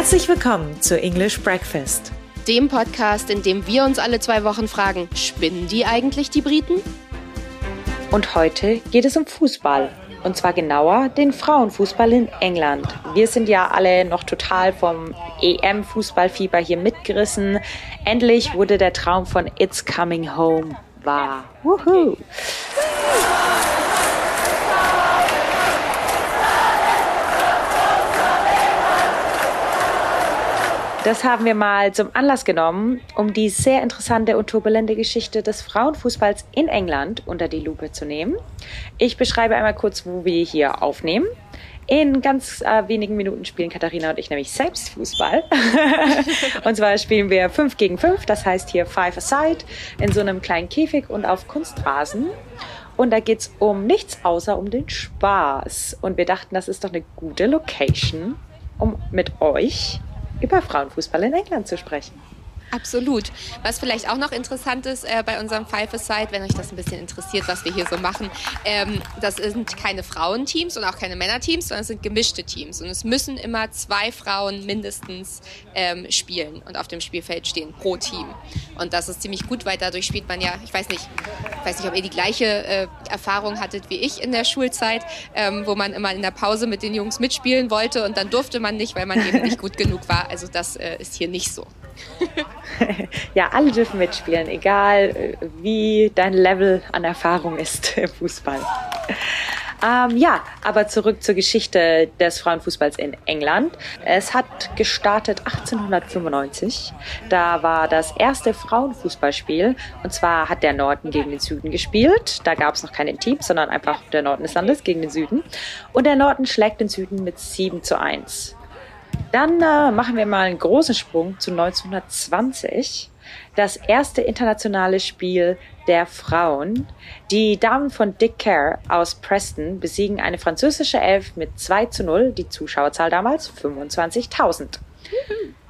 Herzlich willkommen zu English Breakfast, dem Podcast, in dem wir uns alle zwei Wochen fragen, spinnen die eigentlich die Briten? Und heute geht es um Fußball. Und zwar genauer den Frauenfußball in England. Wir sind ja alle noch total vom EM-Fußballfieber hier mitgerissen. Endlich wurde der Traum von It's Coming Home wahr. Woohoo! Das haben wir mal zum Anlass genommen, um die sehr interessante und turbulente Geschichte des Frauenfußballs in England unter die Lupe zu nehmen. Ich beschreibe einmal kurz, wo wir hier aufnehmen. In ganz äh, wenigen Minuten spielen Katharina und ich nämlich selbst Fußball. und zwar spielen wir 5 gegen 5, das heißt hier 5 aside, in so einem kleinen Käfig und auf Kunstrasen. Und da geht es um nichts außer um den Spaß. Und wir dachten, das ist doch eine gute Location, um mit euch über Frauenfußball in England zu sprechen. Absolut. Was vielleicht auch noch interessant ist äh, bei unserem Five Aside, wenn euch das ein bisschen interessiert, was wir hier so machen, ähm, das sind keine Frauenteams und auch keine Männerteams, sondern es sind gemischte Teams. Und es müssen immer zwei Frauen mindestens ähm, spielen und auf dem Spielfeld stehen pro Team. Und das ist ziemlich gut, weil dadurch spielt man ja, ich weiß nicht, ich weiß nicht, ob ihr die gleiche äh, Erfahrung hattet wie ich in der Schulzeit, ähm, wo man immer in der Pause mit den Jungs mitspielen wollte und dann durfte man nicht, weil man eben nicht gut genug war. Also das äh, ist hier nicht so. ja, alle dürfen mitspielen, egal äh, wie dein Level an Erfahrung ist im Fußball. Ähm, ja, aber zurück zur Geschichte des Frauenfußballs in England. Es hat gestartet 1895. Da war das erste Frauenfußballspiel. Und zwar hat der Norden gegen den Süden gespielt. Da gab es noch keine Teams, sondern einfach der Norden des Landes gegen den Süden. Und der Norden schlägt den Süden mit 7 zu 1. Dann äh, machen wir mal einen großen Sprung zu 1920. Das erste internationale Spiel der Frauen. Die Damen von Dick Care aus Preston besiegen eine französische Elf mit 2 zu 0. Die Zuschauerzahl damals 25.000.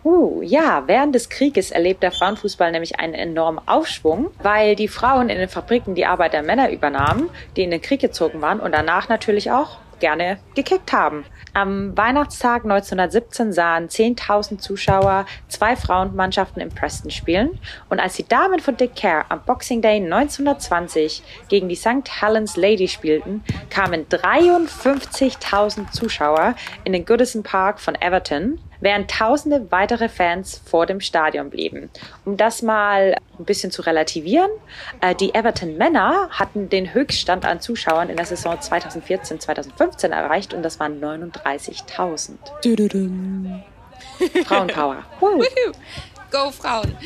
Uh, ja, während des Krieges erlebt der Frauenfußball nämlich einen enormen Aufschwung, weil die Frauen in den Fabriken die Arbeit der Männer übernahmen, die in den Krieg gezogen waren und danach natürlich auch gerne gekickt haben. Am Weihnachtstag 1917 sahen 10.000 Zuschauer zwei Frauenmannschaften in Preston spielen und als die Damen von Dick Care am Boxing Day 1920 gegen die St. Helens Ladies spielten, kamen 53.000 Zuschauer in den Goodison Park von Everton während tausende weitere Fans vor dem Stadion blieben. Um das mal ein bisschen zu relativieren, äh, die Everton Männer hatten den Höchststand an Zuschauern in der Saison 2014-2015 erreicht und das waren 39.000. Frauenpower. Go Frauen!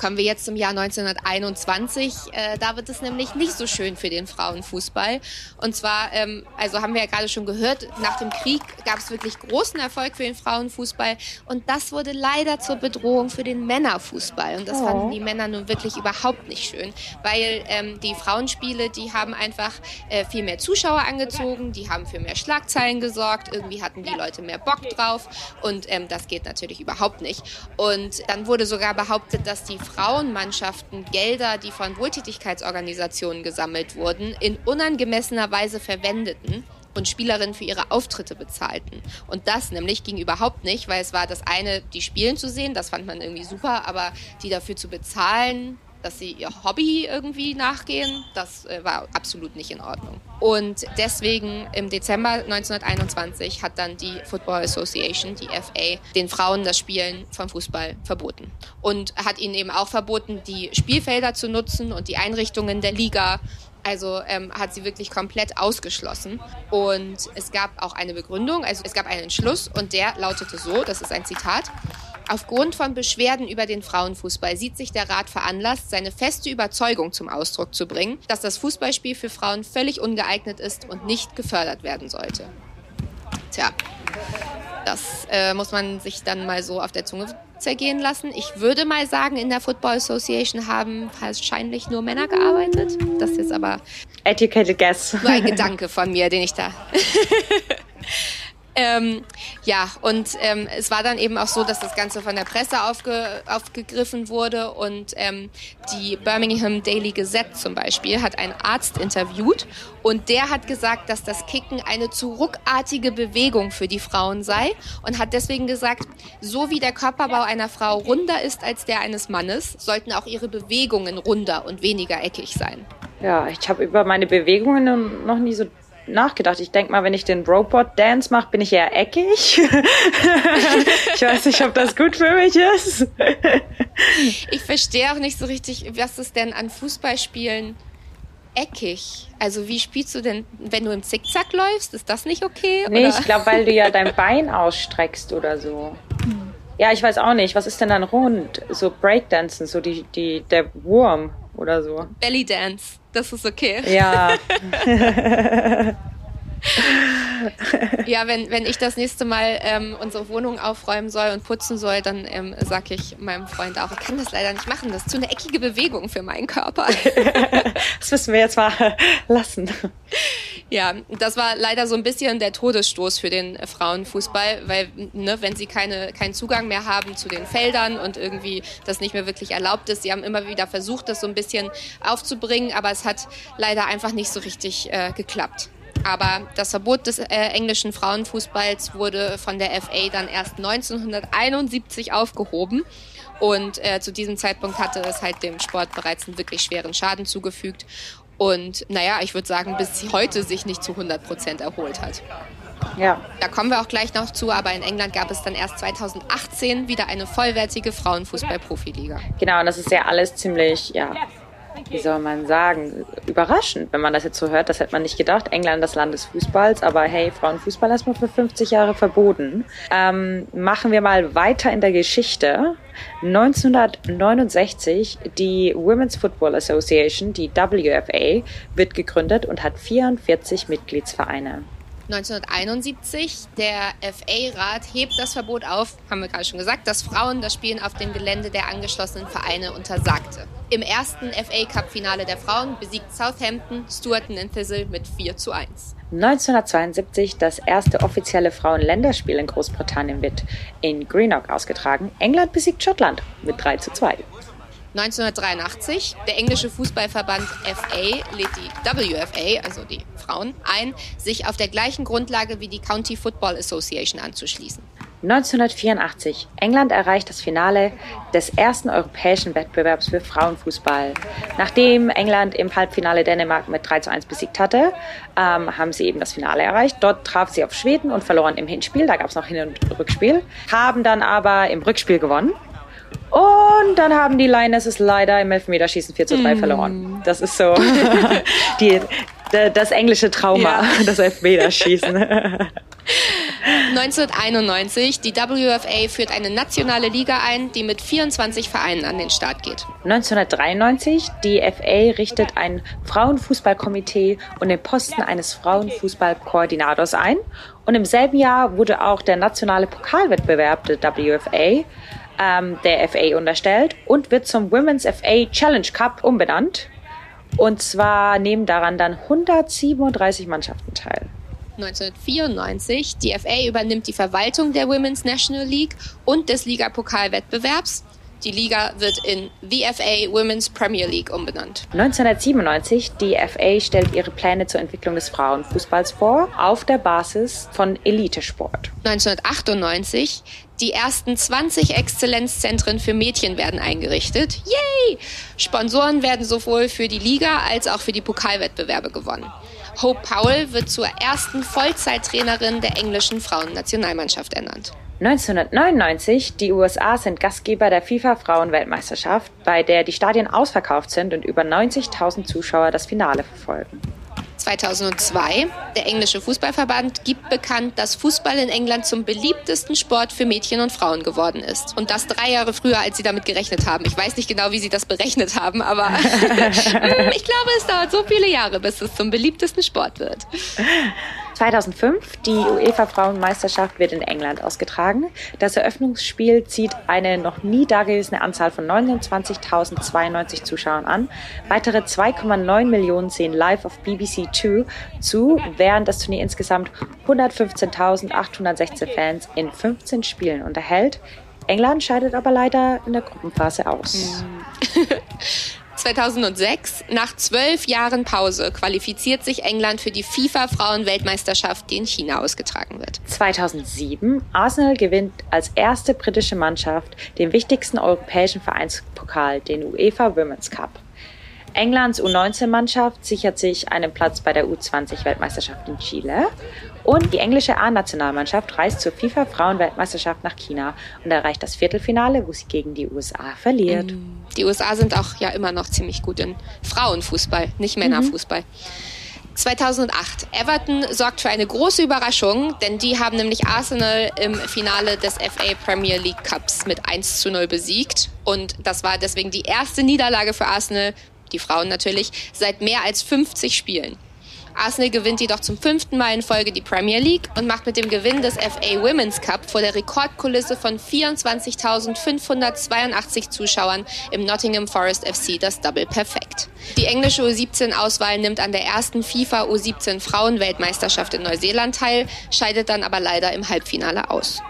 Kommen wir jetzt zum Jahr 1921. Äh, da wird es nämlich nicht so schön für den Frauenfußball. Und zwar, ähm, also haben wir ja gerade schon gehört, nach dem Krieg gab es wirklich großen Erfolg für den Frauenfußball. Und das wurde leider zur Bedrohung für den Männerfußball. Und das oh. fanden die Männer nun wirklich überhaupt nicht schön, weil ähm, die Frauenspiele, die haben einfach äh, viel mehr Zuschauer angezogen, die haben für mehr Schlagzeilen gesorgt, irgendwie hatten die Leute mehr Bock drauf. Und ähm, das geht natürlich überhaupt nicht. Und dann wurde sogar behauptet, dass die Frauenmannschaften Gelder, die von Wohltätigkeitsorganisationen gesammelt wurden, in unangemessener Weise verwendeten und Spielerinnen für ihre Auftritte bezahlten. Und das nämlich ging überhaupt nicht, weil es war das eine, die spielen zu sehen, das fand man irgendwie super, aber die dafür zu bezahlen, dass sie ihr Hobby irgendwie nachgehen, das äh, war absolut nicht in Ordnung. Und deswegen im Dezember 1921 hat dann die Football Association, die FA, den Frauen das Spielen vom Fußball verboten. Und hat ihnen eben auch verboten, die Spielfelder zu nutzen und die Einrichtungen der Liga also ähm, hat sie wirklich komplett ausgeschlossen. Und es gab auch eine Begründung, also es gab einen Entschluss und der lautete so, das ist ein Zitat, Aufgrund von Beschwerden über den Frauenfußball sieht sich der Rat veranlasst, seine feste Überzeugung zum Ausdruck zu bringen, dass das Fußballspiel für Frauen völlig ungeeignet ist und nicht gefördert werden sollte. Tja, das äh, muss man sich dann mal so auf der Zunge zergehen lassen. Ich würde mal sagen, in der Football Association haben wahrscheinlich nur Männer gearbeitet. Das ist jetzt aber Educated guess. nur ein Gedanke von mir, den ich da Ähm, ja, und ähm, es war dann eben auch so, dass das Ganze von der Presse aufge, aufgegriffen wurde und ähm, die Birmingham Daily Gazette zum Beispiel hat einen Arzt interviewt und der hat gesagt, dass das Kicken eine zu ruckartige Bewegung für die Frauen sei und hat deswegen gesagt, so wie der Körperbau einer Frau runder ist als der eines Mannes, sollten auch ihre Bewegungen runder und weniger eckig sein. Ja, ich habe über meine Bewegungen noch nie so nachgedacht. Ich denke mal, wenn ich den Robot Dance mache, bin ich eher eckig. ich weiß nicht, ob das gut für mich ist. ich verstehe auch nicht so richtig, was ist denn an Fußballspielen eckig? Also wie spielst du denn, wenn du im Zickzack läufst? Ist das nicht okay? Nee, oder? ich glaube, weil du ja dein Bein ausstreckst oder so. Ja, ich weiß auch nicht. Was ist denn dann rund? So Breakdancen, so die, die, der Wurm oder so. Belly Dance, das ist okay. Ja. ja, wenn, wenn ich das nächste Mal ähm, unsere Wohnung aufräumen soll und putzen soll, dann ähm, sage ich meinem Freund auch, ich kann das leider nicht machen. Das ist zu eine eckige Bewegung für meinen Körper. das müssen wir jetzt mal lassen. Ja, das war leider so ein bisschen der Todesstoß für den Frauenfußball, weil ne, wenn sie keine, keinen Zugang mehr haben zu den Feldern und irgendwie das nicht mehr wirklich erlaubt ist, sie haben immer wieder versucht, das so ein bisschen aufzubringen, aber es hat leider einfach nicht so richtig äh, geklappt. Aber das Verbot des äh, englischen Frauenfußballs wurde von der FA dann erst 1971 aufgehoben. Und äh, zu diesem Zeitpunkt hatte es halt dem Sport bereits einen wirklich schweren Schaden zugefügt. Und naja, ich würde sagen, bis heute sich nicht zu 100 Prozent erholt hat. Ja. Da kommen wir auch gleich noch zu, aber in England gab es dann erst 2018 wieder eine vollwertige Frauenfußball-Profiliga. Genau, und das ist ja alles ziemlich, ja, wie soll man sagen, überraschend, wenn man das jetzt so hört. Das hätte man nicht gedacht. England das Land des Fußballs, aber hey, Frauenfußball ist mal für 50 Jahre verboten. Ähm, machen wir mal weiter in der Geschichte. 1969, die Women's Football Association, die WFA, wird gegründet und hat 44 Mitgliedsvereine. 1971. Der FA-Rat hebt das Verbot auf, haben wir gerade schon gesagt, dass Frauen das Spielen auf dem Gelände der angeschlossenen Vereine untersagte. Im ersten FA-Cup-Finale der Frauen besiegt Southampton Stuarton in Thistle mit 4 zu 1. 1972 das erste offizielle Frauenländerspiel in Großbritannien wird in Greenock ausgetragen. England besiegt Schottland mit 3 zu 2. 1983, der englische Fußballverband FA lädt die WFA, also die Frauen, ein, sich auf der gleichen Grundlage wie die County Football Association anzuschließen. 1984. England erreicht das Finale des ersten europäischen Wettbewerbs für Frauenfußball. Nachdem England im Halbfinale Dänemark mit 3 zu 1 besiegt hatte, ähm, haben sie eben das Finale erreicht. Dort traf sie auf Schweden und verloren im Hinspiel. Da gab es noch Hin- und Rückspiel. Haben dann aber im Rückspiel gewonnen. Und dann haben die Lionesses leider im Elfmeterschießen 4 zu 3 mm. verloren. Das ist so die, das englische Trauma, ja. das Elfmeterschießen. 1991, die WFA führt eine nationale Liga ein, die mit 24 Vereinen an den Start geht. 1993, die FA richtet ein Frauenfußballkomitee und den Posten eines Frauenfußballkoordinators ein. Und im selben Jahr wurde auch der nationale Pokalwettbewerb der WFA ähm, der FA unterstellt und wird zum Women's FA Challenge Cup umbenannt. Und zwar nehmen daran dann 137 Mannschaften teil. 1994. Die FA übernimmt die Verwaltung der Women's National League und des Ligapokalwettbewerbs. Die Liga wird in VFA Women's Premier League umbenannt. 1997. Die FA stellt ihre Pläne zur Entwicklung des Frauenfußballs vor, auf der Basis von Elitesport. 1998. Die ersten 20 Exzellenzzentren für Mädchen werden eingerichtet. Yay! Sponsoren werden sowohl für die Liga als auch für die Pokalwettbewerbe gewonnen. Hope Powell wird zur ersten Vollzeittrainerin der englischen Frauennationalmannschaft ernannt. 1999, die USA sind Gastgeber der FIFA-Frauenweltmeisterschaft, bei der die Stadien ausverkauft sind und über 90.000 Zuschauer das Finale verfolgen. 2002. Der englische Fußballverband gibt bekannt, dass Fußball in England zum beliebtesten Sport für Mädchen und Frauen geworden ist. Und das drei Jahre früher, als sie damit gerechnet haben. Ich weiß nicht genau, wie sie das berechnet haben, aber ich glaube, es dauert so viele Jahre, bis es zum beliebtesten Sport wird. 2005, die UEFA Frauenmeisterschaft wird in England ausgetragen. Das Eröffnungsspiel zieht eine noch nie dagewesene Anzahl von 29.092 Zuschauern an. Weitere 2,9 Millionen sehen live auf BBC 2 zu, während das Turnier insgesamt 115.816 Fans in 15 Spielen unterhält. England scheidet aber leider in der Gruppenphase aus. 2006, nach zwölf Jahren Pause, qualifiziert sich England für die FIFA-Frauen-Weltmeisterschaft, die in China ausgetragen wird. 2007, Arsenal gewinnt als erste britische Mannschaft den wichtigsten europäischen Vereinspokal, den UEFA Women's Cup. Englands U19-Mannschaft sichert sich einen Platz bei der U20-Weltmeisterschaft in Chile. Und die englische A-Nationalmannschaft reist zur FIFA-Frauenweltmeisterschaft nach China und erreicht das Viertelfinale, wo sie gegen die USA verliert. Mm. Die USA sind auch ja immer noch ziemlich gut in Frauenfußball, nicht Männerfußball. Mhm. 2008. Everton sorgt für eine große Überraschung, denn die haben nämlich Arsenal im Finale des FA Premier League Cups mit 1 zu 0 besiegt. Und das war deswegen die erste Niederlage für Arsenal die Frauen natürlich, seit mehr als 50 Spielen. Arsenal gewinnt jedoch zum fünften Mal in Folge die Premier League und macht mit dem Gewinn des FA Women's Cup vor der Rekordkulisse von 24.582 Zuschauern im Nottingham Forest FC das Double perfekt. Die englische U17-Auswahl nimmt an der ersten FIFA U17 Frauenweltmeisterschaft in Neuseeland teil, scheidet dann aber leider im Halbfinale aus.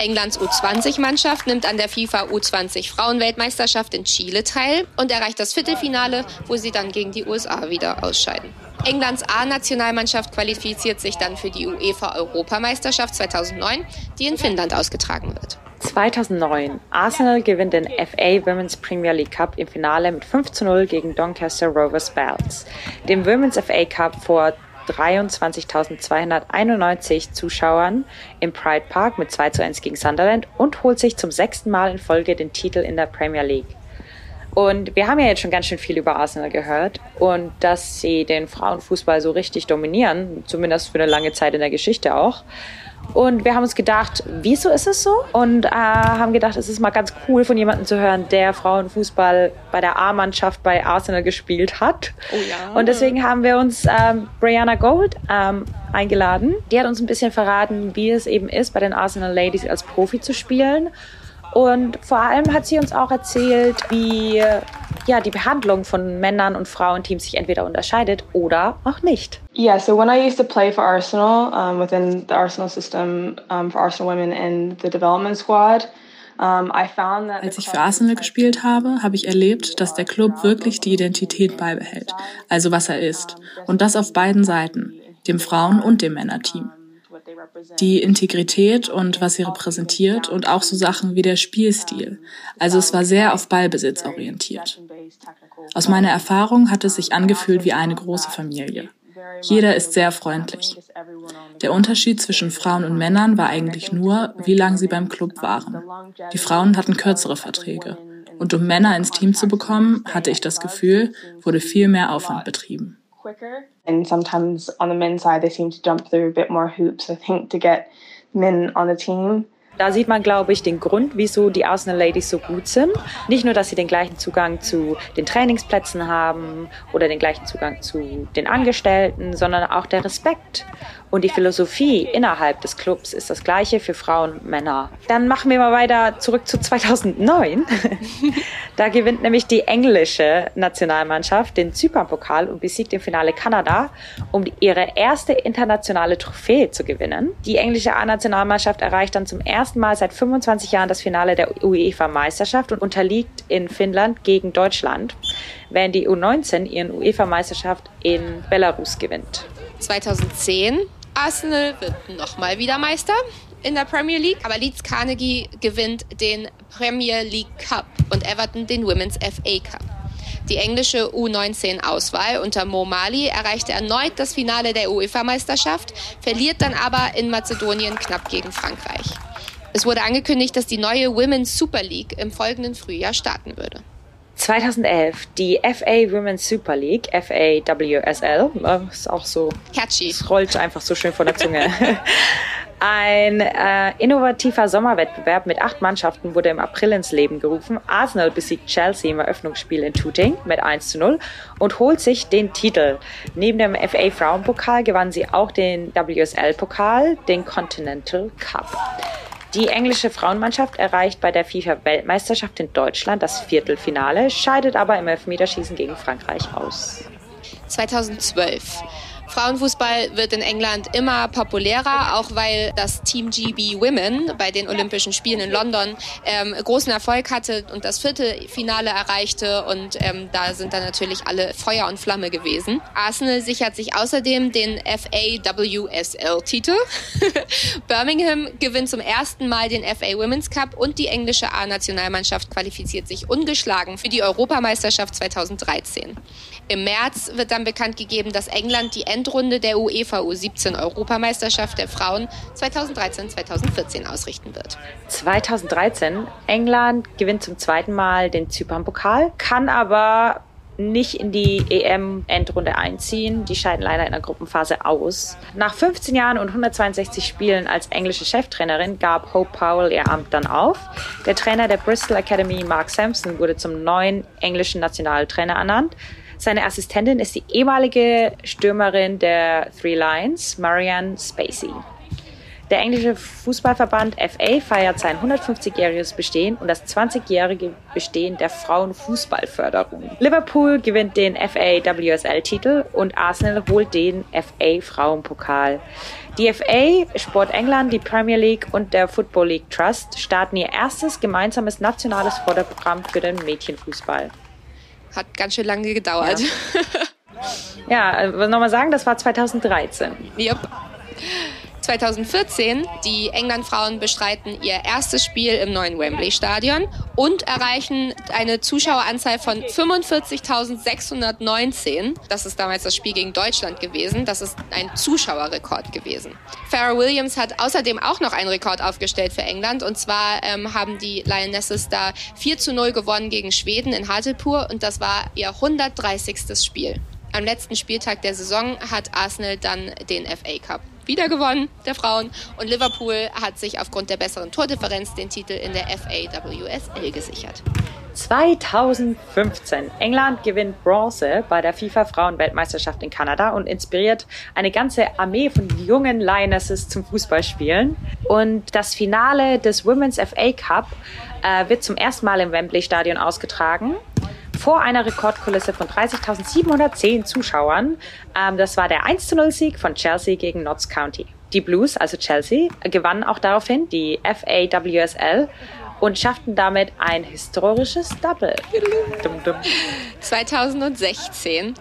Englands U20-Mannschaft nimmt an der FIFA U20 Frauenweltmeisterschaft in Chile teil und erreicht das Viertelfinale, wo sie dann gegen die USA wieder ausscheiden. Englands A-Nationalmannschaft qualifiziert sich dann für die UEFA-Europameisterschaft 2009, die in Finnland ausgetragen wird. 2009. Arsenal gewinnt den FA Women's Premier League Cup im Finale mit 5 zu 0 gegen Doncaster Rovers Bells. Dem Women's FA Cup vor 23.291 Zuschauern im Pride Park mit 2 zu 1 gegen Sunderland und holt sich zum sechsten Mal in Folge den Titel in der Premier League. Und wir haben ja jetzt schon ganz schön viel über Arsenal gehört und dass sie den Frauenfußball so richtig dominieren, zumindest für eine lange Zeit in der Geschichte auch. Und wir haben uns gedacht, wieso ist es so? Und äh, haben gedacht, es ist mal ganz cool von jemandem zu hören, der Frauenfußball bei der A-Mannschaft bei Arsenal gespielt hat. Oh ja. Und deswegen haben wir uns ähm, Brianna Gold ähm, eingeladen. Die hat uns ein bisschen verraten, wie es eben ist, bei den Arsenal Ladies als Profi zu spielen und vor allem hat sie uns auch erzählt, wie ja, die Behandlung von Männern und Frauenteams sich entweder unterscheidet oder auch nicht. Yeah, so when I used to play for Arsenal um, within the Arsenal system um, for Arsenal women in the development squad, als ich für Arsenal gespielt habe, habe ich erlebt, dass der Club wirklich die Identität beibehält, also was er ist, und das auf beiden Seiten, dem Frauen- und dem Männerteam die Integrität und was sie repräsentiert und auch so Sachen wie der Spielstil. Also es war sehr auf Ballbesitz orientiert. Aus meiner Erfahrung hat es sich angefühlt wie eine große Familie. Jeder ist sehr freundlich. Der Unterschied zwischen Frauen und Männern war eigentlich nur, wie lange sie beim Club waren. Die Frauen hatten kürzere Verträge. Und um Männer ins Team zu bekommen, hatte ich das Gefühl, wurde viel mehr Aufwand betrieben. And sometimes on the men's side, they seem to jump through a bit more hoops, I think, to get men on the team. Da sieht man, glaube ich, den Grund, wieso die Arsenal Ladies so gut sind. Nicht nur, dass sie den gleichen Zugang zu den Trainingsplätzen haben oder den gleichen Zugang zu den Angestellten, sondern auch der Respekt und die Philosophie innerhalb des Clubs ist das gleiche für Frauen und Männer. Dann machen wir mal weiter zurück zu 2009. da gewinnt nämlich die englische Nationalmannschaft den Zypern-Pokal und besiegt im Finale Kanada, um ihre erste internationale Trophäe zu gewinnen. Die englische A-Nationalmannschaft erreicht dann zum ersten Mal seit 25 Jahren das Finale der UEFA-Meisterschaft und unterliegt in Finnland gegen Deutschland, während die U19 ihren UEFA-Meisterschaft in Belarus gewinnt. 2010 Arsenal wird nochmal wieder Meister in der Premier League, aber Leeds Carnegie gewinnt den Premier League Cup und Everton den Women's FA Cup. Die englische U19-Auswahl unter Mo Mali erreichte erneut das Finale der UEFA-Meisterschaft, verliert dann aber in Mazedonien knapp gegen Frankreich. Es wurde angekündigt, dass die neue Women's Super League im folgenden Frühjahr starten würde. 2011 die FA Women's Super League, FAWSL, äh, ist auch so. Catchy. Es rollt einfach so schön von der Zunge. Ein äh, innovativer Sommerwettbewerb mit acht Mannschaften wurde im April ins Leben gerufen. Arsenal besiegt Chelsea im Eröffnungsspiel in Tooting mit 1 zu 0 und holt sich den Titel. Neben dem FA Frauenpokal gewann sie auch den WSL-Pokal, den Continental Cup. Die englische Frauenmannschaft erreicht bei der FIFA-Weltmeisterschaft in Deutschland das Viertelfinale, scheidet aber im Elfmeterschießen gegen Frankreich aus. 2012. Frauenfußball wird in England immer populärer, auch weil das Team GB Women bei den Olympischen Spielen in London ähm, großen Erfolg hatte und das Viertelfinale erreichte und ähm, da sind dann natürlich alle Feuer und Flamme gewesen. Arsenal sichert sich außerdem den FAWSL-Titel. Birmingham gewinnt zum ersten Mal den FA Women's Cup und die englische A-Nationalmannschaft qualifiziert sich ungeschlagen für die Europameisterschaft 2013. Im März wird dann bekannt gegeben, dass England die Endrunde der UEFA U17 Europameisterschaft der Frauen 2013-2014 ausrichten wird. 2013 England gewinnt zum zweiten Mal den Zypern-Pokal, kann aber nicht in die EM-Endrunde einziehen. Die scheiden leider in der Gruppenphase aus. Nach 15 Jahren und 162 Spielen als englische Cheftrainerin gab Hope Powell ihr Amt dann auf. Der Trainer der Bristol Academy, Mark Sampson, wurde zum neuen englischen Nationaltrainer ernannt. Seine Assistentin ist die ehemalige Stürmerin der Three Lions, Marianne Spacey. Der englische Fußballverband FA feiert sein 150-jähriges Bestehen und das 20-jährige Bestehen der Frauenfußballförderung. Liverpool gewinnt den FA WSL-Titel und Arsenal holt den FA Frauenpokal. Die FA, Sport England, die Premier League und der Football League Trust starten ihr erstes gemeinsames nationales Förderprogramm für den Mädchenfußball. Hat ganz schön lange gedauert. Ja, ja nochmal sagen, das war 2013. Yep. 2014. Die England-Frauen bestreiten ihr erstes Spiel im neuen Wembley-Stadion und erreichen eine Zuschaueranzahl von 45.619. Das ist damals das Spiel gegen Deutschland gewesen. Das ist ein Zuschauerrekord gewesen. Farrah Williams hat außerdem auch noch einen Rekord aufgestellt für England. Und zwar ähm, haben die Lionesses da 4 zu 0 gewonnen gegen Schweden in Hartlepool und das war ihr 130. Spiel. Am letzten Spieltag der Saison hat Arsenal dann den FA Cup wieder gewonnen, der Frauen. Und Liverpool hat sich aufgrund der besseren Tordifferenz den Titel in der FAWSL gesichert. 2015. England gewinnt Bronze bei der FIFA Frauenweltmeisterschaft in Kanada und inspiriert eine ganze Armee von jungen Lionesses zum Fußballspielen. Und das Finale des Women's FA Cup äh, wird zum ersten Mal im Wembley Stadion ausgetragen vor einer Rekordkulisse von 30.710 Zuschauern. Ähm, das war der 1-0-Sieg von Chelsea gegen Notts County. Die Blues, also Chelsea, gewannen auch daraufhin die FAWSL und schafften damit ein historisches Double. 2016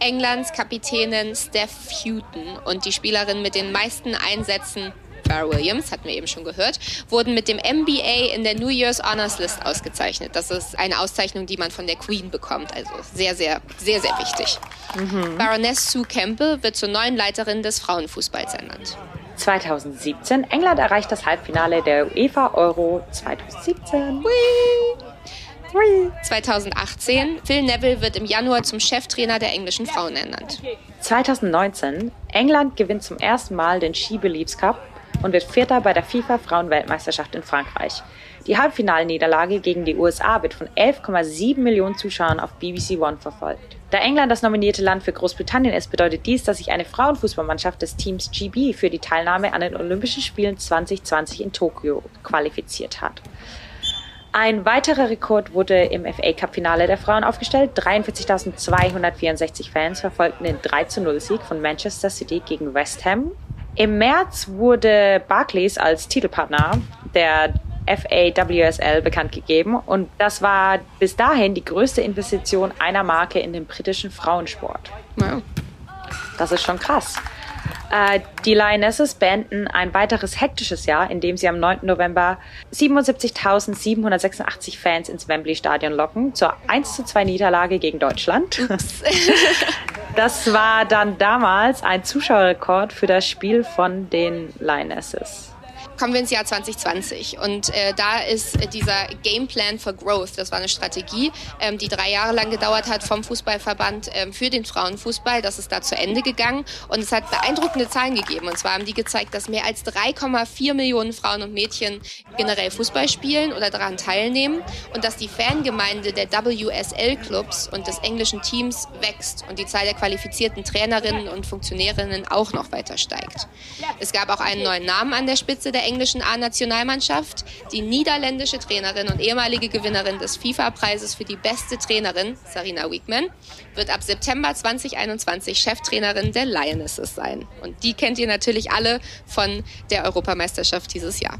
Englands Kapitänin Steph Houghton und die Spielerin mit den meisten Einsätzen Pharrell Williams, hatten wir eben schon gehört, wurden mit dem MBA in der New Year's Honors List ausgezeichnet. Das ist eine Auszeichnung, die man von der Queen bekommt. Also sehr, sehr, sehr, sehr wichtig. Mhm. Baroness Sue Campbell wird zur neuen Leiterin des Frauenfußballs ernannt. 2017. England erreicht das Halbfinale der UEFA Euro 2017. Whee! 2018. Phil Neville wird im Januar zum Cheftrainer der englischen Frauen ernannt. 2019. England gewinnt zum ersten Mal den She Believes Cup und wird Vierter bei der FIFA Frauenweltmeisterschaft in Frankreich. Die Halbfinalniederlage gegen die USA wird von 11,7 Millionen Zuschauern auf BBC One verfolgt. Da England das nominierte Land für Großbritannien ist, bedeutet dies, dass sich eine Frauenfußballmannschaft des Teams GB für die Teilnahme an den Olympischen Spielen 2020 in Tokio qualifiziert hat. Ein weiterer Rekord wurde im FA Cup Finale der Frauen aufgestellt. 43.264 Fans verfolgten den 3 0 Sieg von Manchester City gegen West Ham im März wurde Barclays als Titelpartner der FAWSL bekannt gegeben und das war bis dahin die größte Investition einer Marke in den britischen Frauensport. Wow. Das ist schon krass. Äh, die Lionesses beenden ein weiteres hektisches Jahr, indem sie am 9. November 77.786 Fans ins Wembley Stadion locken zur 1 zu 2 Niederlage gegen Deutschland. das war dann damals ein Zuschauerrekord für das Spiel von den Lionesses. Kommen wir ins Jahr 2020 und äh, da ist äh, dieser Game Plan for Growth, das war eine Strategie, ähm, die drei Jahre lang gedauert hat vom Fußballverband ähm, für den Frauenfußball. Das ist da zu Ende gegangen und es hat beeindruckende Zahlen gegeben. Und zwar haben die gezeigt, dass mehr als 3,4 Millionen Frauen und Mädchen generell Fußball spielen oder daran teilnehmen und dass die Fangemeinde der WSL-Clubs und des englischen Teams wächst und die Zahl der qualifizierten Trainerinnen und Funktionärinnen auch noch weiter steigt. Es gab auch einen neuen Namen an der Spitze der englischen A-Nationalmannschaft. Die niederländische Trainerin und ehemalige Gewinnerin des FIFA-Preises für die beste Trainerin, Sarina Wiegman, wird ab September 2021 Cheftrainerin der Lionesses sein. Und die kennt ihr natürlich alle von der Europameisterschaft dieses Jahr.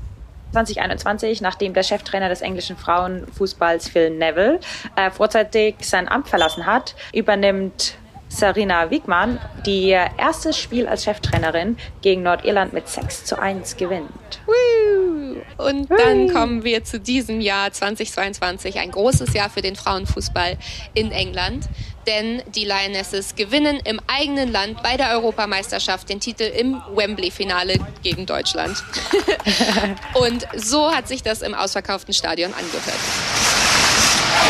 2021, nachdem der Cheftrainer des englischen Frauenfußballs Phil Neville äh, vorzeitig sein Amt verlassen hat, übernimmt Sarina Wiegmann, die ihr erstes Spiel als Cheftrainerin gegen Nordirland mit 6 zu 1 gewinnt. Und dann kommen wir zu diesem Jahr 2022, ein großes Jahr für den Frauenfußball in England. Denn die Lionesses gewinnen im eigenen Land bei der Europameisterschaft den Titel im Wembley-Finale gegen Deutschland. Und so hat sich das im ausverkauften Stadion angehört.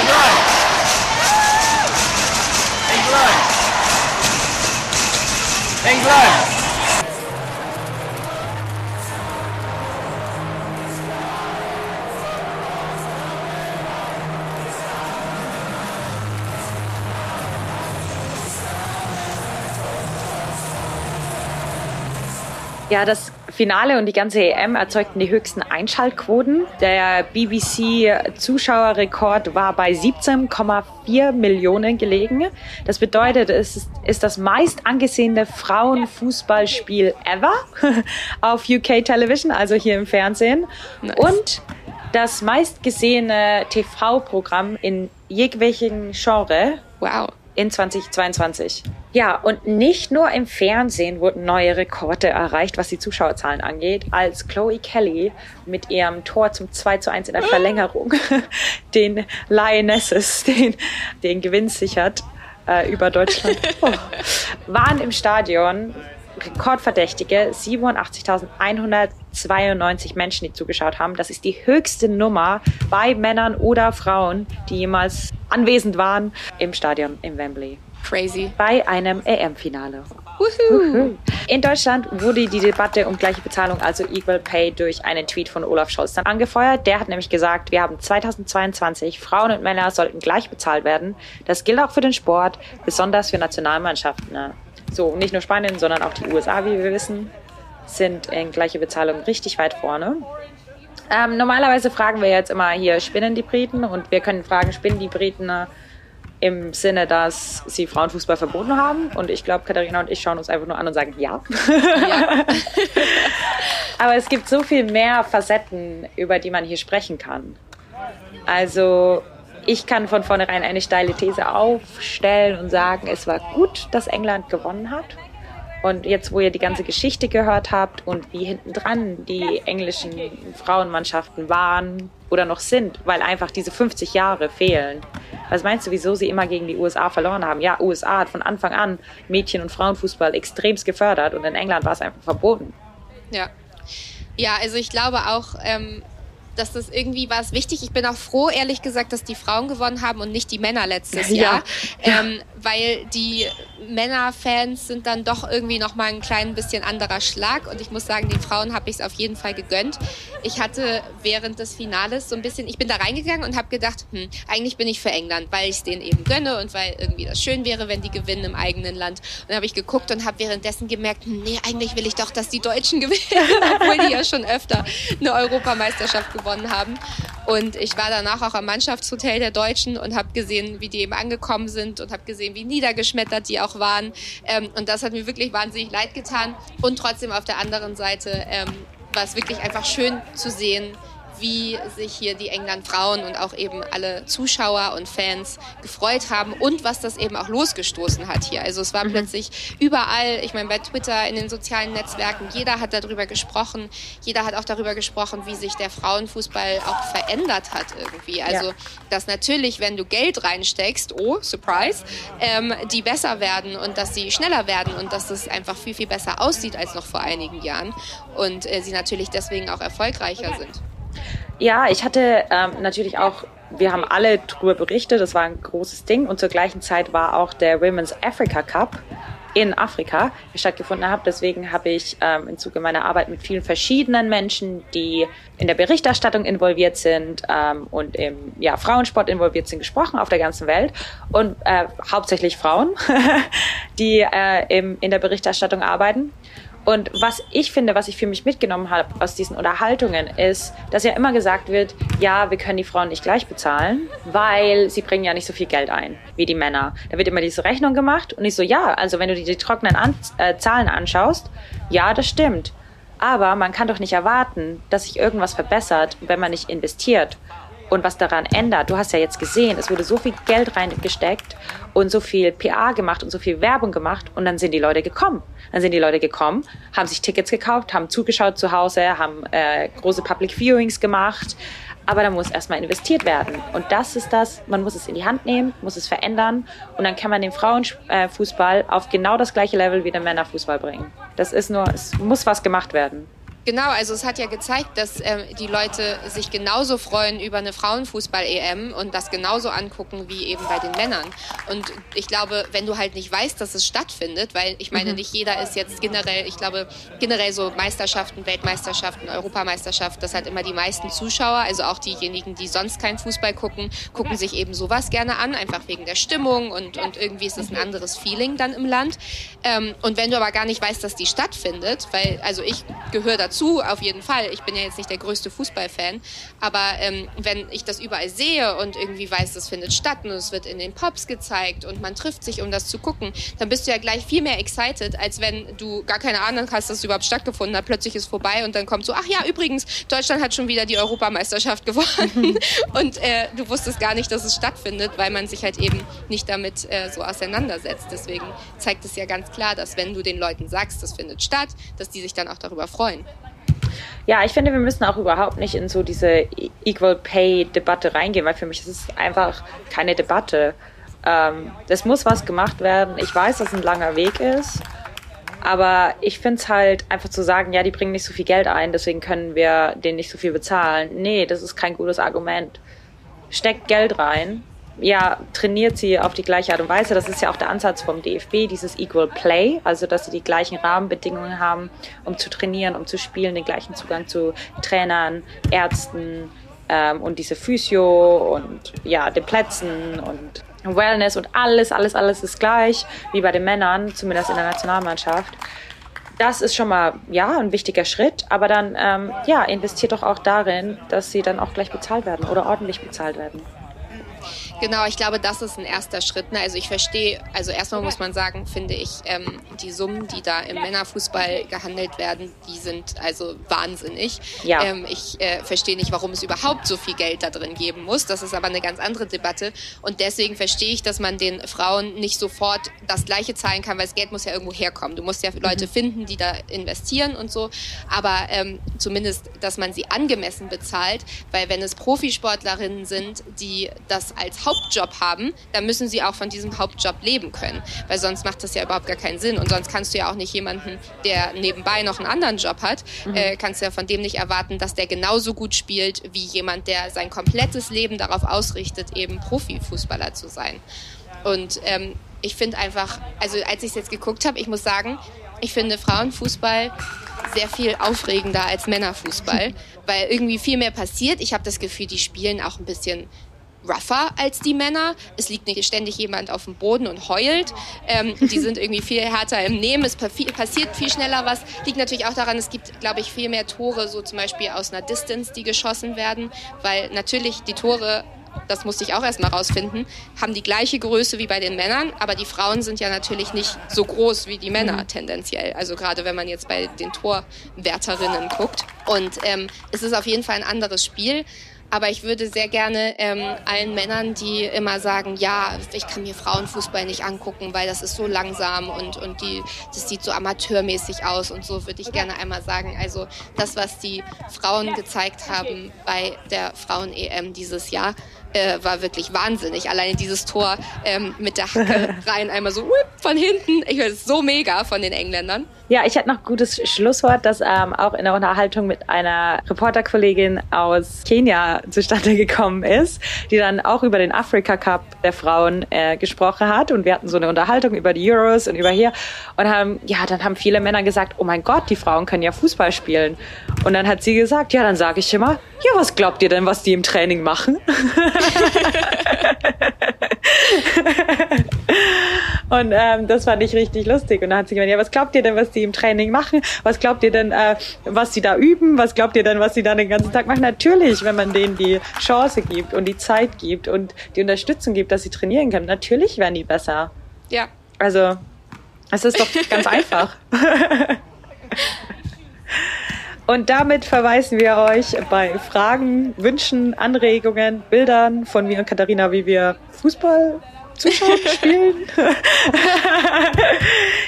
England! England! England! Ja, das Finale und die ganze EM erzeugten die höchsten Einschaltquoten. Der BBC-Zuschauerrekord war bei 17,4 Millionen gelegen. Das bedeutet, es ist das meist angesehene Frauenfußballspiel ever auf UK Television, also hier im Fernsehen. Nice. Und das meistgesehene TV-Programm in jeglichen Genre. Wow in 2022. Ja, und nicht nur im Fernsehen wurden neue Rekorde erreicht, was die Zuschauerzahlen angeht, als Chloe Kelly mit ihrem Tor zum 2 zu 1 in der Verlängerung den Lionesses den, den Gewinn sichert äh, über Deutschland, oh, waren im Stadion rekordverdächtige 87.192 Menschen, die zugeschaut haben. Das ist die höchste Nummer bei Männern oder Frauen, die jemals anwesend waren im Stadion im Wembley. Crazy. Bei einem EM-Finale. In Deutschland wurde die Debatte um gleiche Bezahlung, also Equal Pay, durch einen Tweet von Olaf Scholz dann angefeuert. Der hat nämlich gesagt, wir haben 2022, Frauen und Männer sollten gleich bezahlt werden. Das gilt auch für den Sport, besonders für Nationalmannschaften. So, nicht nur Spanien, sondern auch die USA, wie wir wissen, sind in gleiche Bezahlung richtig weit vorne. Ähm, normalerweise fragen wir jetzt immer hier, spinnen die Briten? Und wir können fragen, spinnen die Briten äh, im Sinne, dass sie Frauenfußball verboten haben? Und ich glaube, Katharina und ich schauen uns einfach nur an und sagen ja. ja. Aber es gibt so viel mehr Facetten, über die man hier sprechen kann. Also ich kann von vornherein eine steile These aufstellen und sagen, es war gut, dass England gewonnen hat. Und jetzt, wo ihr die ganze Geschichte gehört habt und wie hinten dran die englischen Frauenmannschaften waren oder noch sind, weil einfach diese 50 Jahre fehlen. Was meinst du, wieso sie immer gegen die USA verloren haben? Ja, USA hat von Anfang an Mädchen- und Frauenfußball extremst gefördert und in England war es einfach verboten. Ja. Ja, also ich glaube auch, ähm, dass das irgendwie war es wichtig. Ich bin auch froh, ehrlich gesagt, dass die Frauen gewonnen haben und nicht die Männer letztes Jahr, ja. Weil die Männerfans sind dann doch irgendwie noch mal ein klein bisschen anderer Schlag und ich muss sagen, den Frauen habe ich es auf jeden Fall gegönnt. Ich hatte während des Finales so ein bisschen, ich bin da reingegangen und habe gedacht, hm, eigentlich bin ich für England, weil ich es denen eben gönne und weil irgendwie das schön wäre, wenn die gewinnen im eigenen Land. Und dann habe ich geguckt und habe währenddessen gemerkt, hm, nee, eigentlich will ich doch, dass die Deutschen gewinnen, obwohl die ja schon öfter eine Europameisterschaft gewonnen haben. Und ich war danach auch am Mannschaftshotel der Deutschen und habe gesehen, wie die eben angekommen sind und habe gesehen, wie niedergeschmettert die auch waren. Ähm, und das hat mir wirklich wahnsinnig leid getan. Und trotzdem auf der anderen Seite ähm, war es wirklich einfach schön zu sehen, wie sich hier die England-Frauen und auch eben alle Zuschauer und Fans gefreut haben und was das eben auch losgestoßen hat hier. Also es war mhm. plötzlich überall, ich meine bei Twitter, in den sozialen Netzwerken, jeder hat darüber gesprochen, jeder hat auch darüber gesprochen, wie sich der Frauenfußball auch verändert hat irgendwie. Also ja. dass natürlich, wenn du Geld reinsteckst, oh, Surprise, ähm, die besser werden und dass sie schneller werden und dass es einfach viel, viel besser aussieht als noch vor einigen Jahren und äh, sie natürlich deswegen auch erfolgreicher sind. Ja, ich hatte ähm, natürlich auch, wir haben alle darüber berichtet, das war ein großes Ding und zur gleichen Zeit war auch der Women's Africa Cup in Afrika stattgefunden hat. Deswegen habe ich ähm, im Zuge meiner Arbeit mit vielen verschiedenen Menschen, die in der Berichterstattung involviert sind ähm, und im ja, Frauensport involviert sind, gesprochen auf der ganzen Welt und äh, hauptsächlich Frauen, die äh, im, in der Berichterstattung arbeiten. Und was ich finde, was ich für mich mitgenommen habe aus diesen Unterhaltungen, ist, dass ja immer gesagt wird, ja, wir können die Frauen nicht gleich bezahlen, weil sie bringen ja nicht so viel Geld ein wie die Männer. Da wird immer diese Rechnung gemacht und ich so, ja, also wenn du dir die trockenen An äh, Zahlen anschaust, ja, das stimmt. Aber man kann doch nicht erwarten, dass sich irgendwas verbessert, wenn man nicht investiert und was daran ändert. Du hast ja jetzt gesehen, es wurde so viel Geld reingesteckt und so viel PA gemacht und so viel Werbung gemacht und dann sind die Leute gekommen. Dann sind die Leute gekommen, haben sich Tickets gekauft, haben zugeschaut zu Hause, haben äh, große Public Viewings gemacht. Aber da muss erstmal investiert werden. Und das ist das, man muss es in die Hand nehmen, muss es verändern und dann kann man den Frauenfußball auf genau das gleiche Level wie den Männerfußball bringen. Das ist nur, es muss was gemacht werden. Genau, also es hat ja gezeigt, dass äh, die Leute sich genauso freuen über eine Frauenfußball-EM und das genauso angucken wie eben bei den Männern. Und ich glaube, wenn du halt nicht weißt, dass es stattfindet, weil ich meine, mhm. nicht jeder ist jetzt generell, ich glaube, generell so Meisterschaften, Weltmeisterschaften, Europameisterschaften, das hat immer die meisten Zuschauer, also auch diejenigen, die sonst keinen Fußball gucken, gucken sich eben sowas gerne an, einfach wegen der Stimmung und, und irgendwie ist es ein anderes Feeling dann im Land. Ähm, und wenn du aber gar nicht weißt, dass die stattfindet, weil, also ich gehöre dazu, dazu, auf jeden Fall. Ich bin ja jetzt nicht der größte Fußballfan, aber ähm, wenn ich das überall sehe und irgendwie weiß, das findet statt und es wird in den Pops gezeigt und man trifft sich, um das zu gucken, dann bist du ja gleich viel mehr excited, als wenn du gar keine Ahnung hast, dass es überhaupt stattgefunden hat. Plötzlich ist vorbei und dann kommt so, ach ja, übrigens, Deutschland hat schon wieder die Europameisterschaft gewonnen und äh, du wusstest gar nicht, dass es stattfindet, weil man sich halt eben nicht damit äh, so auseinandersetzt. Deswegen zeigt es ja ganz klar, dass wenn du den Leuten sagst, das findet statt, dass die sich dann auch darüber freuen. Ja, ich finde, wir müssen auch überhaupt nicht in so diese Equal Pay-Debatte reingehen, weil für mich ist es einfach keine Debatte. Ähm, es muss was gemacht werden. Ich weiß, dass es ein langer Weg ist, aber ich finde es halt einfach zu sagen, ja, die bringen nicht so viel Geld ein, deswegen können wir denen nicht so viel bezahlen. Nee, das ist kein gutes Argument. Steckt Geld rein ja, trainiert sie auf die gleiche Art und Weise. Das ist ja auch der Ansatz vom DFB, dieses Equal Play, also dass sie die gleichen Rahmenbedingungen haben, um zu trainieren, um zu spielen, den gleichen Zugang zu Trainern, Ärzten ähm, und diese Physio und ja, den Plätzen und Wellness und alles, alles, alles ist gleich, wie bei den Männern, zumindest in der Nationalmannschaft. Das ist schon mal ja ein wichtiger Schritt, aber dann ähm, ja investiert doch auch darin, dass sie dann auch gleich bezahlt werden oder ordentlich bezahlt werden. Genau, ich glaube, das ist ein erster Schritt. Ne? Also ich verstehe, also erstmal muss man sagen, finde ich, ähm, die Summen, die da im Männerfußball gehandelt werden, die sind also wahnsinnig. Ja. Ähm, ich äh, verstehe nicht, warum es überhaupt so viel Geld da drin geben muss. Das ist aber eine ganz andere Debatte. Und deswegen verstehe ich, dass man den Frauen nicht sofort das Gleiche zahlen kann, weil das Geld muss ja irgendwo herkommen. Du musst ja Leute mhm. finden, die da investieren und so. Aber ähm, zumindest, dass man sie angemessen bezahlt, weil wenn es Profisportlerinnen sind, die das als Hauptjob haben, dann müssen sie auch von diesem Hauptjob leben können. Weil sonst macht das ja überhaupt gar keinen Sinn. Und sonst kannst du ja auch nicht jemanden, der nebenbei noch einen anderen Job hat, mhm. äh, kannst du ja von dem nicht erwarten, dass der genauso gut spielt wie jemand, der sein komplettes Leben darauf ausrichtet, eben Profifußballer zu sein. Und ähm, ich finde einfach, also als ich es jetzt geguckt habe, ich muss sagen, ich finde Frauenfußball sehr viel aufregender als Männerfußball, weil irgendwie viel mehr passiert. Ich habe das Gefühl, die spielen auch ein bisschen rougher als die Männer. Es liegt nicht ständig jemand auf dem Boden und heult. Ähm, die sind irgendwie viel härter im Nehmen. Es passiert viel schneller was. Liegt natürlich auch daran, es gibt, glaube ich, viel mehr Tore, so zum Beispiel aus einer Distance, die geschossen werden, weil natürlich die Tore das musste ich auch erstmal rausfinden, haben die gleiche Größe wie bei den Männern, aber die Frauen sind ja natürlich nicht so groß wie die Männer mhm. tendenziell. Also gerade wenn man jetzt bei den Torwärterinnen guckt. Und ähm, es ist auf jeden Fall ein anderes Spiel. Aber ich würde sehr gerne ähm, allen Männern, die immer sagen, ja, ich kann mir Frauenfußball nicht angucken, weil das ist so langsam und, und die, das sieht so amateurmäßig aus und so, würde ich gerne einmal sagen. Also das, was die Frauen gezeigt haben bei der Frauen-EM dieses Jahr, äh, war wirklich wahnsinnig. Alleine dieses Tor ähm, mit der Hacke rein, einmal so von hinten. Ich höre es so mega von den Engländern. Ja, ich hätte noch ein gutes Schlusswort, das ähm, auch in der Unterhaltung mit einer Reporterkollegin aus Kenia zustande gekommen ist, die dann auch über den Afrika Cup der Frauen äh, gesprochen hat. Und wir hatten so eine Unterhaltung über die Euros und über hier. Und haben, ja, dann haben viele Männer gesagt, oh mein Gott, die Frauen können ja Fußball spielen. Und dann hat sie gesagt, ja, dann sage ich immer, ja, was glaubt ihr denn, was die im Training machen? und ähm, das fand ich richtig lustig. Und dann hat sie gemeint, ja, was glaubt ihr denn, was die im Training machen? Was glaubt ihr denn, äh, was sie da üben? Was glaubt ihr denn, was sie da den ganzen Tag machen? Natürlich, wenn man denen die Chance gibt und die Zeit gibt und die Unterstützung gibt, dass sie trainieren können. Natürlich werden die besser. Ja. Also, es ist doch ganz einfach. Und damit verweisen wir euch bei Fragen, Wünschen, Anregungen, Bildern von mir und Katharina, wie wir Fußball zuschauen, spielen.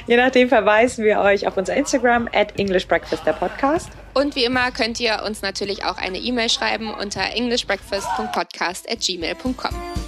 Je nachdem verweisen wir euch auf unser Instagram at English Breakfast der Podcast. Und wie immer könnt ihr uns natürlich auch eine E-Mail schreiben unter englishbreakfast.podcast at gmail.com.